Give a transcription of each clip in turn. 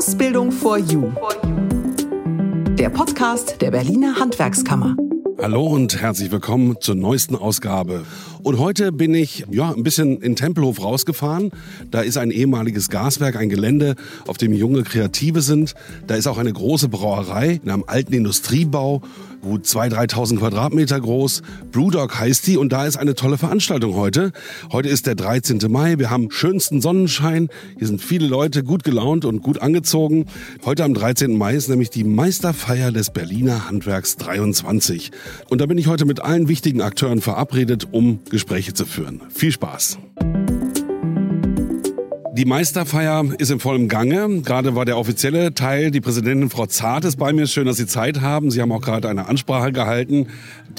Ausbildung for You. Der Podcast der Berliner Handwerkskammer. Hallo und herzlich willkommen zur neuesten Ausgabe. Und heute bin ich ja ein bisschen in Tempelhof rausgefahren. Da ist ein ehemaliges Gaswerk, ein Gelände, auf dem junge Kreative sind. Da ist auch eine große Brauerei in einem alten Industriebau gut 2.000, 3.000 Quadratmeter groß. Brewdog heißt die und da ist eine tolle Veranstaltung heute. Heute ist der 13. Mai, wir haben schönsten Sonnenschein. Hier sind viele Leute gut gelaunt und gut angezogen. Heute am 13. Mai ist nämlich die Meisterfeier des Berliner Handwerks 23. Und da bin ich heute mit allen wichtigen Akteuren verabredet, um Gespräche zu führen. Viel Spaß! Die Meisterfeier ist im vollen Gange. Gerade war der offizielle Teil. Die Präsidentin Frau Zart ist bei mir. Schön, dass Sie Zeit haben. Sie haben auch gerade eine Ansprache gehalten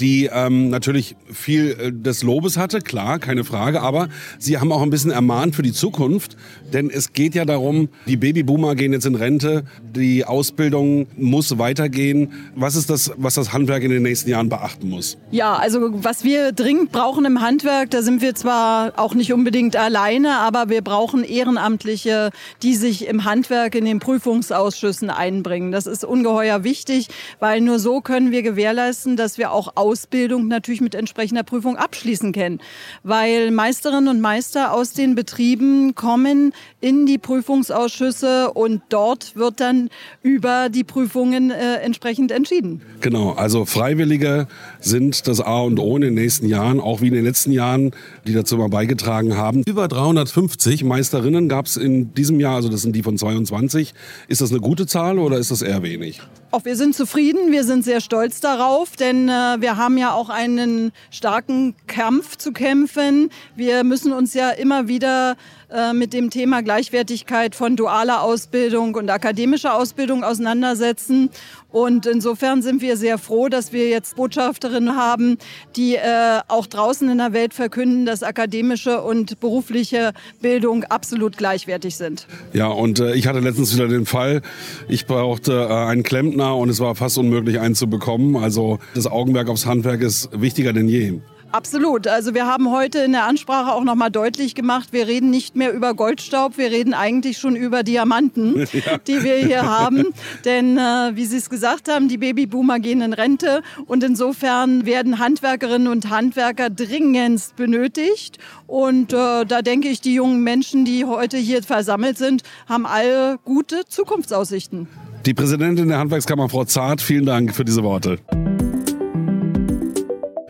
die ähm, natürlich viel äh, des Lobes hatte, klar, keine Frage, aber sie haben auch ein bisschen ermahnt für die Zukunft, denn es geht ja darum, die Babyboomer gehen jetzt in Rente, die Ausbildung muss weitergehen. Was ist das, was das Handwerk in den nächsten Jahren beachten muss? Ja, also was wir dringend brauchen im Handwerk, da sind wir zwar auch nicht unbedingt alleine, aber wir brauchen Ehrenamtliche, die sich im Handwerk in den Prüfungsausschüssen einbringen. Das ist ungeheuer wichtig, weil nur so können wir gewährleisten, dass wir auch Ausbildung natürlich mit entsprechender Prüfung abschließen können. Weil Meisterinnen und Meister aus den Betrieben kommen in die Prüfungsausschüsse und dort wird dann über die Prüfungen äh, entsprechend entschieden. Genau, also Freiwillige sind das A und O in den nächsten Jahren, auch wie in den letzten Jahren, die dazu mal beigetragen haben. Über 350 Meisterinnen gab es in diesem Jahr, also das sind die von 22. Ist das eine gute Zahl oder ist das eher wenig? Auch wir sind zufrieden, wir sind sehr stolz darauf, denn äh, wir haben ja auch einen starken Kampf zu kämpfen. Wir müssen uns ja immer wieder äh, mit dem Thema Gleichwertigkeit von dualer Ausbildung und akademischer Ausbildung auseinandersetzen. Und insofern sind wir sehr froh, dass wir jetzt Botschafterinnen haben, die äh, auch draußen in der Welt verkünden, dass akademische und berufliche Bildung absolut gleichwertig sind. Ja, und äh, ich hatte letztens wieder den Fall, ich brauchte äh, einen Klempner und es war fast unmöglich, einen zu bekommen. Also das Augenmerk aufs Handwerk ist wichtiger denn je. Absolut. Also wir haben heute in der Ansprache auch noch mal deutlich gemacht, wir reden nicht mehr über Goldstaub, wir reden eigentlich schon über Diamanten, ja. die wir hier haben. Denn äh, wie Sie es gesagt haben, die Babyboomer gehen in Rente und insofern werden Handwerkerinnen und Handwerker dringendst benötigt. Und äh, da denke ich, die jungen Menschen, die heute hier versammelt sind, haben alle gute Zukunftsaussichten. Die Präsidentin der Handwerkskammer, Frau Zart, vielen Dank für diese Worte.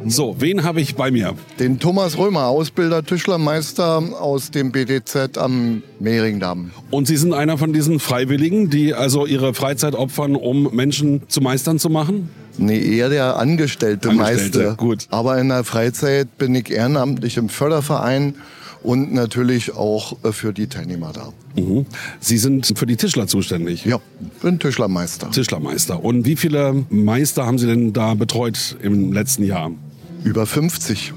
So, wen habe ich bei mir? Den Thomas Römer, Ausbilder, Tischlermeister aus dem BDZ am Mehringdamm. Und Sie sind einer von diesen Freiwilligen, die also ihre Freizeit opfern, um Menschen zu Meistern zu machen? Nee, eher der angestellte, Angestellte Meister. Gut. Aber in der Freizeit bin ich ehrenamtlich im Förderverein und natürlich auch äh, für die Teilnehmer da. Mhm. Sie sind für die Tischler zuständig? Ja, bin Tischlermeister. Tischlermeister. Und wie viele Meister haben Sie denn da betreut im letzten Jahr? Über 50.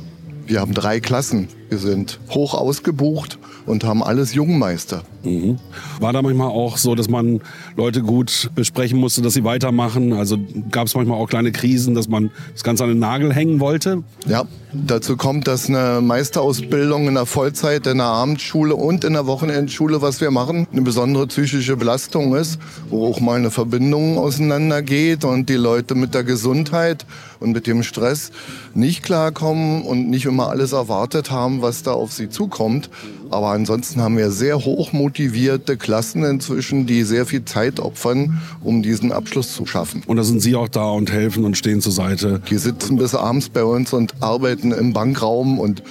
Wir haben drei Klassen. Wir sind hoch ausgebucht und haben alles Jungmeister. Mhm. War da manchmal auch so, dass man Leute gut besprechen musste, dass sie weitermachen? Also gab es manchmal auch kleine Krisen, dass man das Ganze an den Nagel hängen wollte? Ja, dazu kommt, dass eine Meisterausbildung in der Vollzeit, in der Abendschule und in der Wochenendschule, was wir machen, eine besondere psychische Belastung ist, wo auch mal eine Verbindung auseinandergeht und die Leute mit der Gesundheit und mit dem Stress nicht klarkommen und nicht immer alles erwartet haben, was da auf sie zukommt. Aber ansonsten haben wir sehr hoch motivierte Klassen inzwischen, die sehr viel Zeit opfern, um diesen Abschluss zu schaffen. Und da sind Sie auch da und helfen und stehen zur Seite. Die sitzen bis abends bei uns und arbeiten im Bankraum und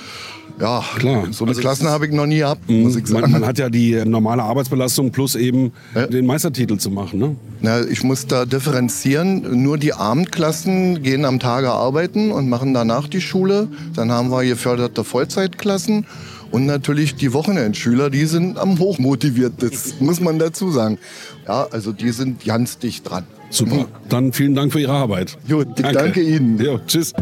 ja, Klar. so eine Also Klassen habe ich noch nie gehabt, Mhm. muss ich sagen. Man, man hat ja die normale Arbeitsbelastung plus eben Ja. den Meistertitel zu machen. Ne? Na, ich muss da differenzieren. Nur die Abendklassen gehen am Tage arbeiten und machen danach die Schule. Dann haben wir geförderte Vollzeitklassen. Und natürlich die Wochenendschüler, die sind am hochmotiviert, das muss man dazu sagen. Ja, also die sind ganz dicht dran. Super. Dann vielen Dank für Ihre Arbeit. Gut, ich danke Ihnen. Jo, tschüss.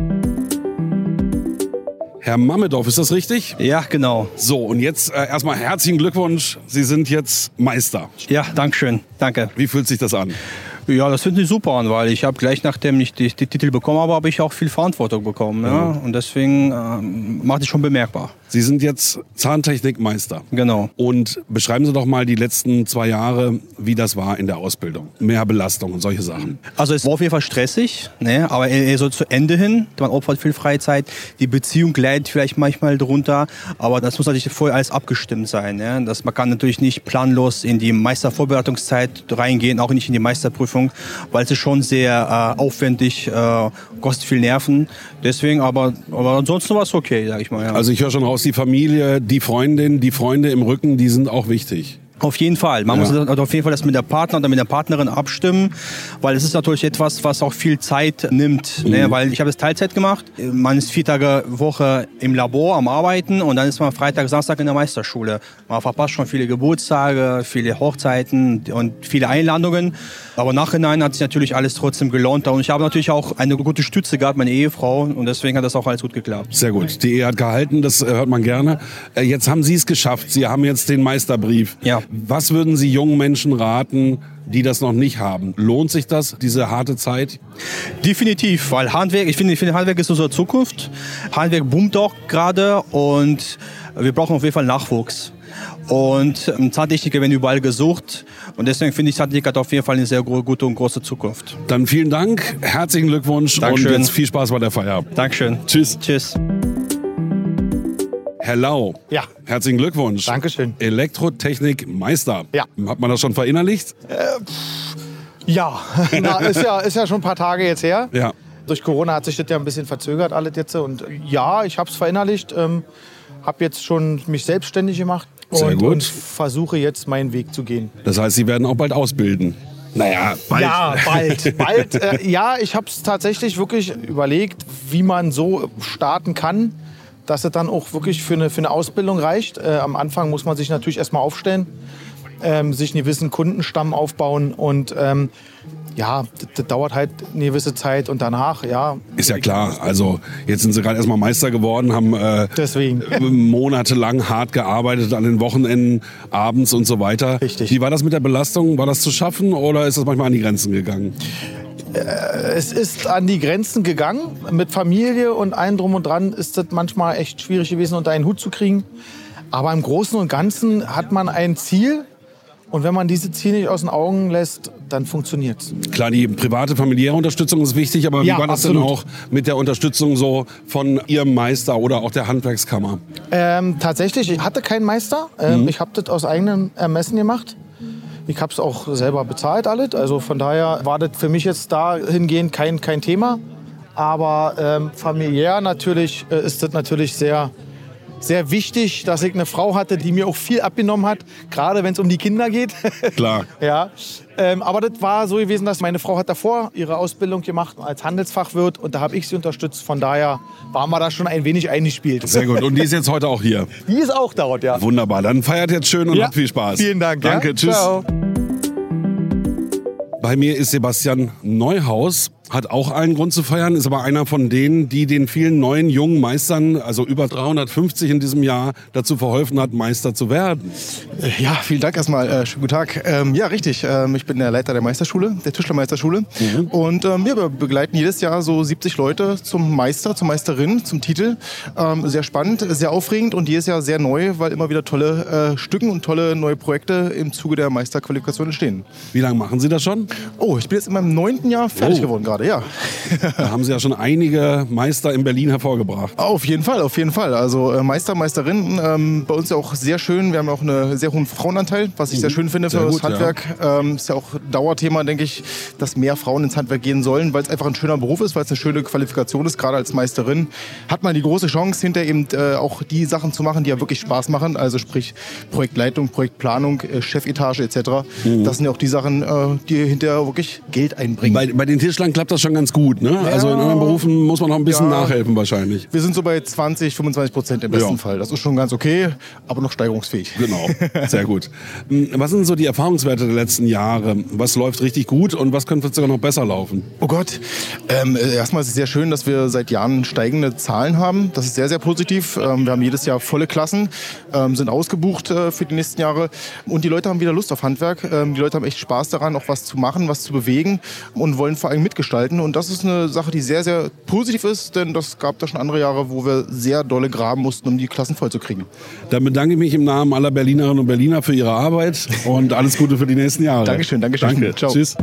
Herr Mamedov, ist das richtig? Ja, genau. So, und jetzt äh, erstmal herzlichen Glückwunsch. Sie sind jetzt Meister. Ja, danke schön. Danke. Wie fühlt sich das an? Ja, das finde ich super an, weil ich habe gleich nachdem ich die, die Titel bekommen habe, habe ich auch viel Verantwortung bekommen. Ja? Und deswegen ähm, macht es schon bemerkbar. Sie sind jetzt Zahntechnikmeister. Genau. Und beschreiben Sie doch mal die letzten zwei Jahre, wie das war in der Ausbildung. Mehr Belastung und solche Sachen. Also es war auf jeden Fall stressig, ne? aber eher so zu Ende hin. Man opfert viel Freizeit, die Beziehung leidet vielleicht manchmal drunter, aber das muss natürlich vorher alles abgestimmt sein. Ne? Das, man kann natürlich nicht planlos in die Meistervorbereitungszeit reingehen, auch nicht in die Meisterprüfung, weil es ist schon sehr äh, aufwendig, äh, kostet viel Nerven. Deswegen, aber, aber ansonsten war es okay, sag ich mal. Ja. Also ich höre schon raus, die Familie, die Freundin, die Freunde im Rücken, die sind auch wichtig. Auf jeden Fall. Man Ja. muss auf jeden Fall das mit der Partner oder mit der Partnerin abstimmen, weil es ist natürlich etwas, was auch viel Zeit nimmt. Ne? Weil ich habe es Teilzeit gemacht. Man ist vier Tage Woche im Labor am Arbeiten und dann ist man Freitag, Samstag in der Meisterschule. Man verpasst schon viele Geburtstage, viele Hochzeiten und viele Einladungen. Aber nachhinein hat sich natürlich alles trotzdem gelohnt. Und ich habe natürlich auch eine gute Stütze gehabt, meine Ehefrau. Und deswegen hat das auch alles gut geklappt. Sehr gut. Die Ehe hat gehalten, das äh, hört man gerne. Äh, Jetzt haben Sie es geschafft. Sie haben jetzt den Meisterbrief. Ja. Was würden Sie jungen Menschen raten, die das noch nicht haben? Lohnt sich das, diese harte Zeit? Definitiv, weil Handwerk, ich finde, ich finde Handwerk ist unsere Zukunft. Handwerk boomt auch gerade und wir brauchen auf jeden Fall Nachwuchs. Und ähm, Zahntechniker werden überall gesucht und deswegen finde ich Zahntechnik hat auf jeden Fall eine sehr gute und große Zukunft. Dann vielen Dank, herzlichen Glückwunsch Dankeschön. und jetzt viel Spaß bei der Feier. Dankeschön. Tschüss. Tschüss. Herr Lau, Ja. herzlichen Glückwunsch. Dankeschön. Elektrotechnik-Meister. Ja. Hat man das schon verinnerlicht? Ja, Na, ist ja, ist ja schon ein paar Tage jetzt her. Ja. Durch Corona hat sich das ja ein bisschen verzögert alles jetzt. Und ja, ich habe es verinnerlicht. Ähm, habe jetzt schon mich selbstständig gemacht Sehr und, gut. und versuche jetzt meinen Weg zu gehen. Das heißt, Sie werden auch bald ausbilden. Naja, bald. Ja, bald. bald äh, ja, ich habe es tatsächlich wirklich überlegt, wie man so starten kann, dass es dann auch wirklich für eine, für eine Ausbildung reicht. Äh, am Anfang muss man sich natürlich erstmal aufstellen, ähm, sich einen gewissen Kundenstamm aufbauen und ähm, ja, das, dauert halt eine gewisse Zeit und danach, ja, Ist ja klar. Also jetzt sind Sie gerade erstmal Meister geworden, haben äh, deswegen. monatelang hart gearbeitet an den Wochenenden, abends und so weiter. Richtig. Wie war das mit der Belastung? War das zu schaffen oder ist das manchmal an die Grenzen gegangen? Es ist an die Grenzen gegangen. Mit Familie und allem drum und dran ist das manchmal echt schwierig gewesen, unter einen Hut zu kriegen. Aber im Großen und Ganzen hat man ein Ziel. Und wenn man dieses Ziel nicht aus den Augen lässt, dann funktioniert's. Klar, die private, familiäre Unterstützung ist wichtig, aber wie Ja, war das absolut. denn auch mit der Unterstützung so von Ihrem Meister oder auch der Handwerkskammer? Ähm, tatsächlich, ich hatte keinen Meister. Ähm, Ich habe das aus eigenem Ermessen gemacht. Ich habe es auch selber bezahlt alles. Also von daher war das für mich jetzt dahingehend kein, kein Thema. Aber ähm, familiär natürlich äh, ist das natürlich sehr, sehr wichtig, dass ich eine Frau hatte, die mir auch viel abgenommen hat, gerade wenn es um die Kinder geht. Klar. ja. Ähm, aber das war so gewesen, dass meine Frau hat davor ihre Ausbildung gemacht als Handelsfachwirt und da habe ich sie unterstützt. Von daher waren wir da schon ein wenig eingespielt. Sehr gut. Und die ist jetzt heute auch hier. Die ist auch dort, ja. Wunderbar. Dann feiert jetzt schön und Ja. habt viel Spaß. Vielen Dank. Danke. ja? Tschüss. Ciao. Bei mir ist Sebastian Neuhaus. Hat auch allen Grund zu feiern, ist aber einer von denen, die den vielen neuen jungen Meistern, also über 350 in diesem Jahr, dazu verholfen hat, Meister zu werden. Ja, vielen Dank erstmal. Äh, schönen guten Tag. Ähm, ja, richtig. Ähm, ich bin der Leiter der Meisterschule, der Tischlermeisterschule. Und ähm, ja, wir begleiten jedes Jahr so 70 Leute zum Meister, zur Meisterin, zum Titel. Ähm, sehr spannend, sehr aufregend und jedes Jahr sehr neu, weil immer wieder tolle äh, Stücken und tolle neue Projekte im Zuge der Meisterqualifikation entstehen. Wie lange machen Sie das schon? Oh, ich bin jetzt in meinem neunten Jahr fertig Oh. geworden gerade, ja. Da haben Sie ja schon einige Meister in Berlin hervorgebracht. Auf jeden Fall, auf jeden Fall. Also äh, Meister, Meisterinnen, ähm, bei uns ja auch sehr schön. Wir haben auch einen sehr hohen Frauenanteil, was ich sehr schön finde Sehr für gut, das Handwerk. Ähm, ist ja auch Dauerthema, denke ich, dass mehr Frauen ins Handwerk gehen sollen, weil es einfach ein schöner Beruf ist, weil es eine schöne Qualifikation ist. Gerade als Meisterin hat man die große Chance, hinter eben äh, auch die Sachen zu machen, die ja wirklich Spaß machen. Also sprich Projektleitung, Projektplanung, äh, Chefetage etc. Das sind ja auch die Sachen, äh, die hinterher wirklich Geld einbringen. Bei, bei den Tischlern klappt das schon ganz gut. Ne? Also in anderen Berufen muss man noch ein bisschen Ja. nachhelfen wahrscheinlich. Wir sind so bei 20, 25 Prozent im besten Ja. Fall. Das ist schon ganz okay, aber noch steigerungsfähig. Genau, sehr gut. Hm, Was sind so die Erfahrungswerte der letzten Jahre? Was läuft richtig gut und was könnte sogar noch besser laufen? Oh Gott. Ähm, äh, erstmal ist es sehr schön, dass wir seit Jahren steigende Zahlen haben. Das ist sehr, sehr positiv. Ähm, wir haben jedes Jahr volle Klassen, ähm, sind ausgebucht äh, für die nächsten Jahre. Und die Leute haben wieder Lust auf Handwerk. Ähm, die Leute haben echt Spaß daran, auch was zu machen. Machen, was zu bewegen und wollen vor allem mitgestalten. Und das ist eine Sache, die sehr, sehr positiv ist, denn das gab da schon andere Jahre, wo wir sehr dolle graben mussten, um die Klassen voll zu kriegen. Dann bedanke ich mich im Namen aller Berlinerinnen und Berliner für ihre Arbeit und alles Gute für die nächsten Jahre. Dankeschön, Dankeschön. Danke. Ciao. Tschüss.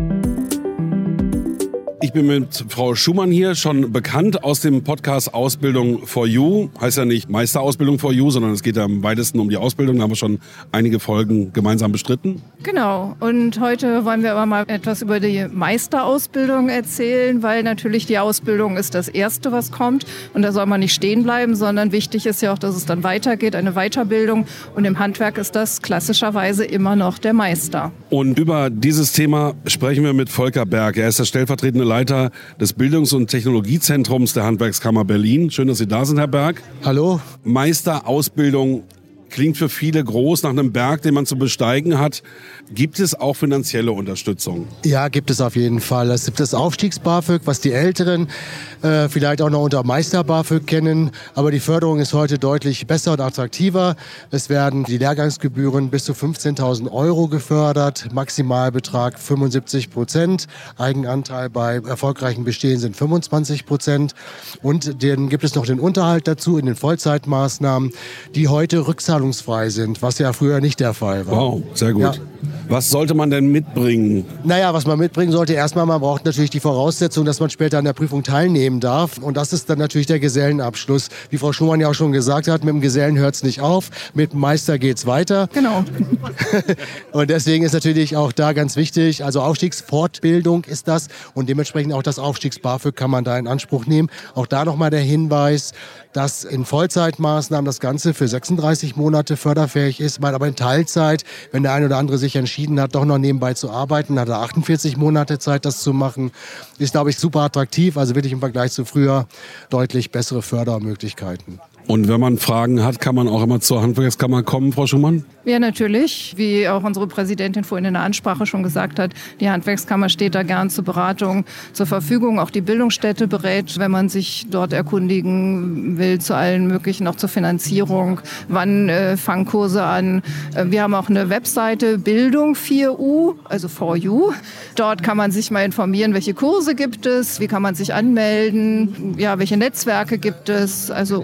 Ich bin mit Frau Schumann hier, schon bekannt aus dem Podcast Ausbildung for You. Heißt ja nicht Meisterausbildung for You, sondern es geht ja am weitesten um die Ausbildung. Da haben wir schon einige Folgen gemeinsam bestritten. Genau. Und heute wollen wir aber mal etwas über die Meisterausbildung erzählen, weil natürlich die Ausbildung ist das Erste, was kommt. Und da soll man nicht stehen bleiben, sondern wichtig ist ja auch, dass es dann weitergeht, eine Weiterbildung. Und im Handwerk ist das klassischerweise immer noch der Meister. Und über dieses Thema sprechen wir mit Volker Berg. Er ist der stellvertretende Leiter des Bildungs- und Technologiezentrums der Handwerkskammer Berlin. Schön, dass Sie da sind, Herr Berg. Hallo. Meisterausbildung klingt für viele groß nach einem Berg, den man zu besteigen hat. Gibt es auch finanzielle Unterstützung? Ja, gibt es auf jeden Fall. Es gibt das Aufstiegs-BAföG, was die Älteren äh, vielleicht auch noch unter Meister-BAföG kennen. Aber die Förderung ist heute deutlich besser und attraktiver. Es werden die Lehrgangsgebühren bis zu 15.000 Euro gefördert. Maximalbetrag 75 Prozent. Eigenanteil bei erfolgreichen Bestehen sind 25 Prozent. Und dann gibt es noch den Unterhalt dazu in den Vollzeitmaßnahmen, die heute rückzahlungsfrei sind, was ja früher nicht der Fall war. Wow, sehr gut. Ja. Was sollte man denn mitbringen? Naja, was man mitbringen sollte, erstmal, man braucht natürlich die Voraussetzung, dass man später an der Prüfung teilnehmen darf. Und das ist dann natürlich der Gesellenabschluss. Wie Frau Schumann ja auch schon gesagt hat, mit dem Gesellen hört es nicht auf, mit dem Meister geht's weiter. Genau. Und deswegen ist natürlich auch da ganz wichtig, also Aufstiegsfortbildung ist das und dementsprechend auch das Aufstiegs-BAföG kann man da in Anspruch nehmen. Auch da nochmal der Hinweis, dass in Vollzeitmaßnahmen das Ganze für 36 Monate förderfähig ist, man aber in Teilzeit, wenn der eine oder andere sich entschieden hat, doch noch nebenbei zu arbeiten, hat er 48 Monate Zeit, das zu machen. Ist, glaube ich, super attraktiv, also wirklich im Vergleich zu früher deutlich bessere Fördermöglichkeiten. Und wenn man Fragen hat, kann man auch immer zur Handwerkskammer kommen, Frau Schumann? Ja, natürlich. Wie auch unsere Präsidentin vorhin in der Ansprache schon gesagt hat, die Handwerkskammer steht da gern zur Beratung zur Verfügung. Auch die Bildungsstätte berät, wenn man sich dort erkundigen will, zu allen möglichen, auch zur Finanzierung. Wann äh, fangen Kurse an? Äh, wir haben auch eine Webseite Bildung 4U, also 4U. Dort kann man sich mal informieren, welche Kurse gibt es, wie kann man sich anmelden, ja, welche Netzwerke gibt es, also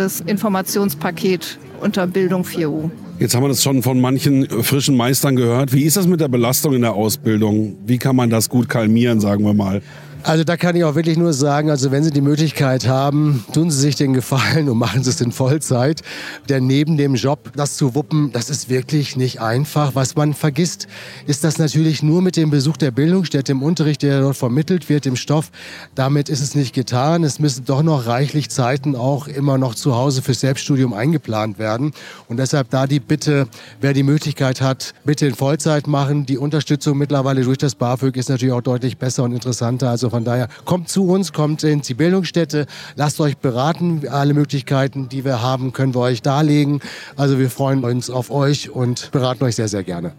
umfassendes Informationspaket unter Bildung 4U. Jetzt haben wir das schon von manchen frischen Meistern gehört. Wie ist das mit der Belastung in der Ausbildung? Wie kann man das gut kalmieren, sagen wir mal? Also da kann ich auch wirklich nur sagen, also wenn Sie die Möglichkeit haben, tun Sie sich den Gefallen und machen Sie es in Vollzeit. Denn neben dem Job, das zu wuppen, das ist wirklich nicht einfach. Was man vergisst, ist das natürlich nur mit dem Besuch der Bildungsstätte, im Unterricht, der dort vermittelt wird, im Stoff. Damit ist es nicht getan. Es müssen doch noch reichlich Zeiten auch immer noch zu Hause fürs Selbststudium eingeplant werden. Und deshalb da die Bitte, wer die Möglichkeit hat, bitte in Vollzeit machen. Die Unterstützung mittlerweile durch das BAföG ist natürlich auch deutlich besser und interessanter. Also von daher kommt zu uns, kommt in die Bildungsstätte, lasst euch beraten. Alle Möglichkeiten, die wir haben, können wir euch darlegen. Also wir freuen uns auf euch und beraten euch sehr, sehr gerne.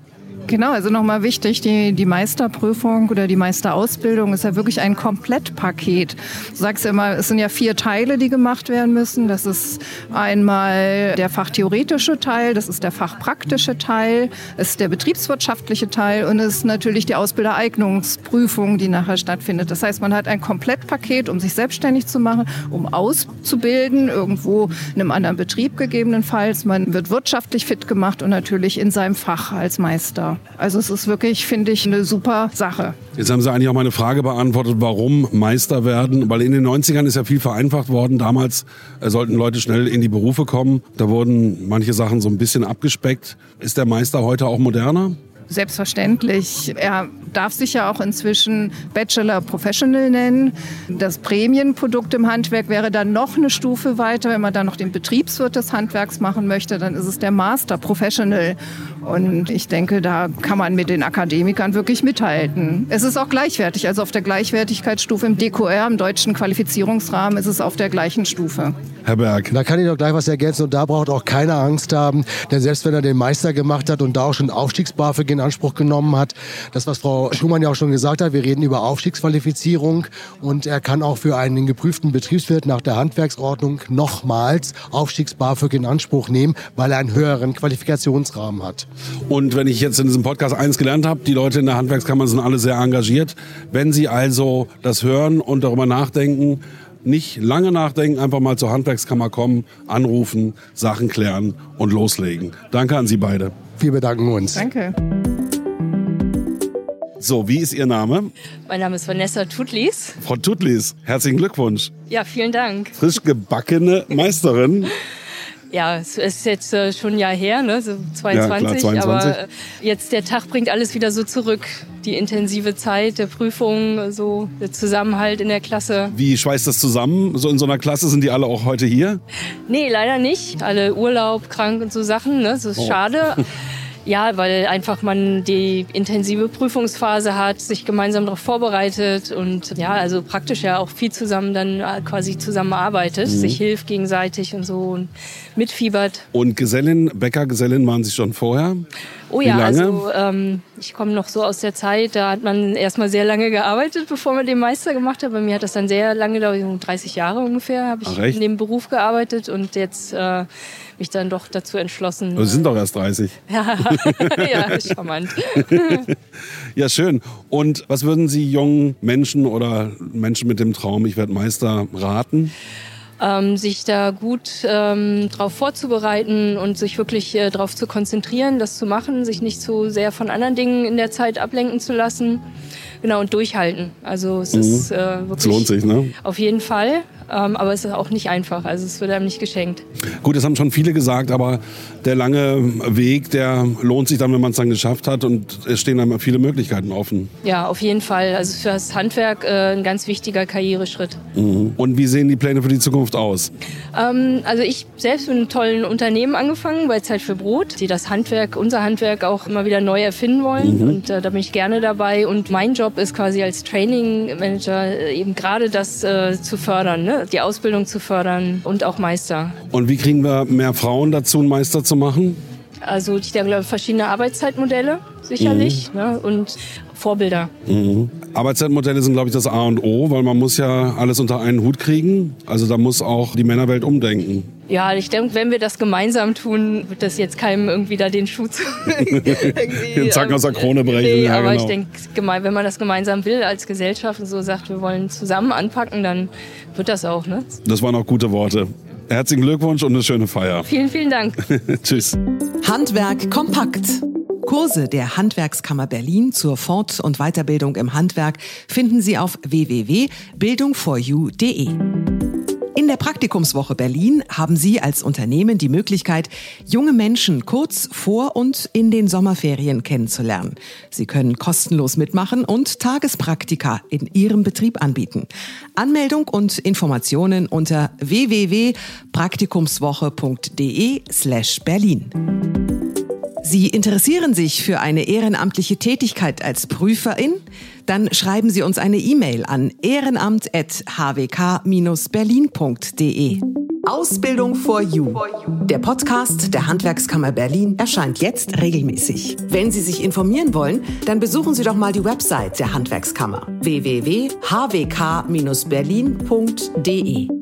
Genau, also nochmal wichtig, die, die Meisterprüfung oder die Meisterausbildung ist ja wirklich ein Komplettpaket. Du sagst immer, es sind ja vier Teile, die gemacht werden müssen. Das ist einmal der fachtheoretische Teil, das ist der fachpraktische Teil, es ist der betriebswirtschaftliche Teil und es ist natürlich die Ausbildereignungsprüfung, die nachher stattfindet. Das heißt, man hat ein Komplettpaket, um sich selbstständig zu machen, um auszubilden, irgendwo in einem anderen Betrieb gegebenenfalls. Man wird wirtschaftlich fit gemacht und natürlich in seinem Fach als Meister. Also es ist wirklich, finde ich, eine super Sache. Jetzt haben Sie eigentlich auch meine Frage beantwortet, warum Meister werden. Weil in den 90ern ist ja viel vereinfacht worden. Damals äh, sollten Leute schnell in die Berufe kommen. Da wurden manche Sachen so ein bisschen abgespeckt. Ist der Meister heute auch moderner? Selbstverständlich. Er darf sich ja auch inzwischen Bachelor Professional nennen. Das Prämienprodukt im Handwerk wäre dann noch eine Stufe weiter. Wenn man dann noch den Betriebswirt des Handwerks machen möchte, dann ist es der Master Professional. Und ich denke, da kann man mit den Akademikern wirklich mithalten. Es ist auch gleichwertig. Also auf der Gleichwertigkeitsstufe im DQR, im deutschen Qualifizierungsrahmen, ist es auf der gleichen Stufe. Herr Berg. Da kann ich doch gleich was ergänzen und da braucht auch keiner Angst haben, denn selbst wenn er den Meister gemacht hat und da auch schon Aufstiegs-BAföG in Anspruch genommen hat, das was Frau Schumann ja auch schon gesagt hat, wir reden über Aufstiegsqualifizierung und er kann auch für einen geprüften Betriebswirt nach der Handwerksordnung nochmals Aufstiegs-BAföG in Anspruch nehmen, weil er einen höheren Qualifikationsrahmen hat. Und wenn ich jetzt in diesem Podcast eins gelernt habe, die Leute in der Handwerkskammer sind alle sehr engagiert. Wenn Sie also das hören und darüber nachdenken, nicht lange nachdenken, einfach mal zur Handwerkskammer kommen, anrufen, Sachen klären und loslegen. Danke an Sie beide. Wir bedanken uns. Danke. So, wie ist Ihr Name? Mein Name ist Vanessa Tutlis. Frau Tutlis, herzlichen Glückwunsch. Ja, vielen Dank. Frisch gebackene Meisterin. Ja, es ist jetzt äh, schon ein Jahr her, ne? so 22, Ja, klar, 22. aber jetzt der Tag bringt alles wieder so zurück. Die intensive Zeit der Prüfung, so der Zusammenhalt in der Klasse. Wie schweißt das zusammen? So in so einer Klasse sind die alle auch heute hier? Nee, leider nicht. Alle Urlaub, krank und so Sachen, ne? das ist Oh. schade. Ja, weil einfach man die intensive Prüfungsphase hat, sich gemeinsam darauf vorbereitet und ja, also praktisch ja auch viel zusammen dann äh, quasi zusammenarbeitet, Mhm. sich hilft gegenseitig und so und mitfiebert. Und Gesellin, Bäckergesellin waren Sie schon vorher? Oh ja, also ähm, ich komme noch so aus der Zeit, da hat man erstmal sehr lange gearbeitet, bevor man den Meister gemacht hat. Bei mir hat das dann sehr lange, gedauert, so 30 Jahre ungefähr, habe Ach, ich echt? in dem Beruf gearbeitet und jetzt äh, mich dann doch dazu entschlossen. Sie sind doch erst 30. ja, ja, charmant. Ja, schön. Und was würden Sie jungen Menschen oder Menschen mit dem Traum, ich werde Meister, raten? Ähm, sich da gut ähm, darauf vorzubereiten und sich wirklich äh, darauf zu konzentrieren, das zu machen, sich nicht zu sehr von anderen Dingen in der Zeit ablenken zu lassen. Genau, und durchhalten. Also es ist äh, wirklich. Es lohnt sich, ne? Auf jeden Fall. Ähm, aber es ist auch nicht einfach. Also es wird einem nicht geschenkt. Gut, das haben schon viele gesagt, aber der lange Weg, der lohnt sich dann, wenn man es dann geschafft hat und es stehen einem viele Möglichkeiten offen. Ja, auf jeden Fall. Also für das Handwerk äh, ein ganz wichtiger Karriereschritt. Mhm. Und wie sehen die Pläne für die Zukunft aus? Ähm, also ich selbst bin in einem tollen Unternehmen angefangen bei Zeit für Brot, die das Handwerk, unser Handwerk auch immer wieder neu erfinden wollen. Mhm. Und äh, da bin ich gerne dabei. Und mein Job ist quasi als Training Manager äh, eben gerade das äh, zu fördern, ne? Die Ausbildung zu fördern und auch Meister. Und wie kriegen wir mehr Frauen dazu, einen Meister zu machen? Also ich glaube verschiedene Arbeitszeitmodelle sicherlich ne? und Vorbilder. Mhm. Arbeitszeitmodelle sind, glaube ich, das A und O, weil man muss ja alles unter einen Hut kriegen. Also da muss auch die Männerwelt umdenken. Ja, ich denke, wenn wir das gemeinsam tun, wird das jetzt keinem irgendwie da den Schuh zu Den Zacken aus der Krone brechen. Nee, ja, aber genau. ich denke, gemein- wenn man das gemeinsam will als Gesellschaft und so sagt, wir wollen zusammen anpacken, dann wird das auch. Ne? Das waren auch gute Worte. Herzlichen Glückwunsch und eine schöne Feier. Vielen, vielen Dank. Tschüss. Handwerk kompakt. Kurse der Handwerkskammer Berlin zur Fort- und Weiterbildung im Handwerk finden Sie auf www.bildungforyou.de. In der Praktikumswoche Berlin haben Sie als Unternehmen die Möglichkeit, junge Menschen kurz vor und in den Sommerferien kennenzulernen. Sie können kostenlos mitmachen und Tagespraktika in Ihrem Betrieb anbieten. Anmeldung und Informationen unter www.praktikumswoche.de slash Berlin. Sie interessieren sich für eine ehrenamtliche Tätigkeit als Prüferin? Dann schreiben Sie uns eine E-Mail an ehrenamt.hwk-berlin.de. Ausbildung for You. Der Podcast der Handwerkskammer Berlin erscheint jetzt regelmäßig. Wenn Sie sich informieren wollen, dann besuchen Sie doch mal die Website der Handwerkskammer www.hwk-berlin.de.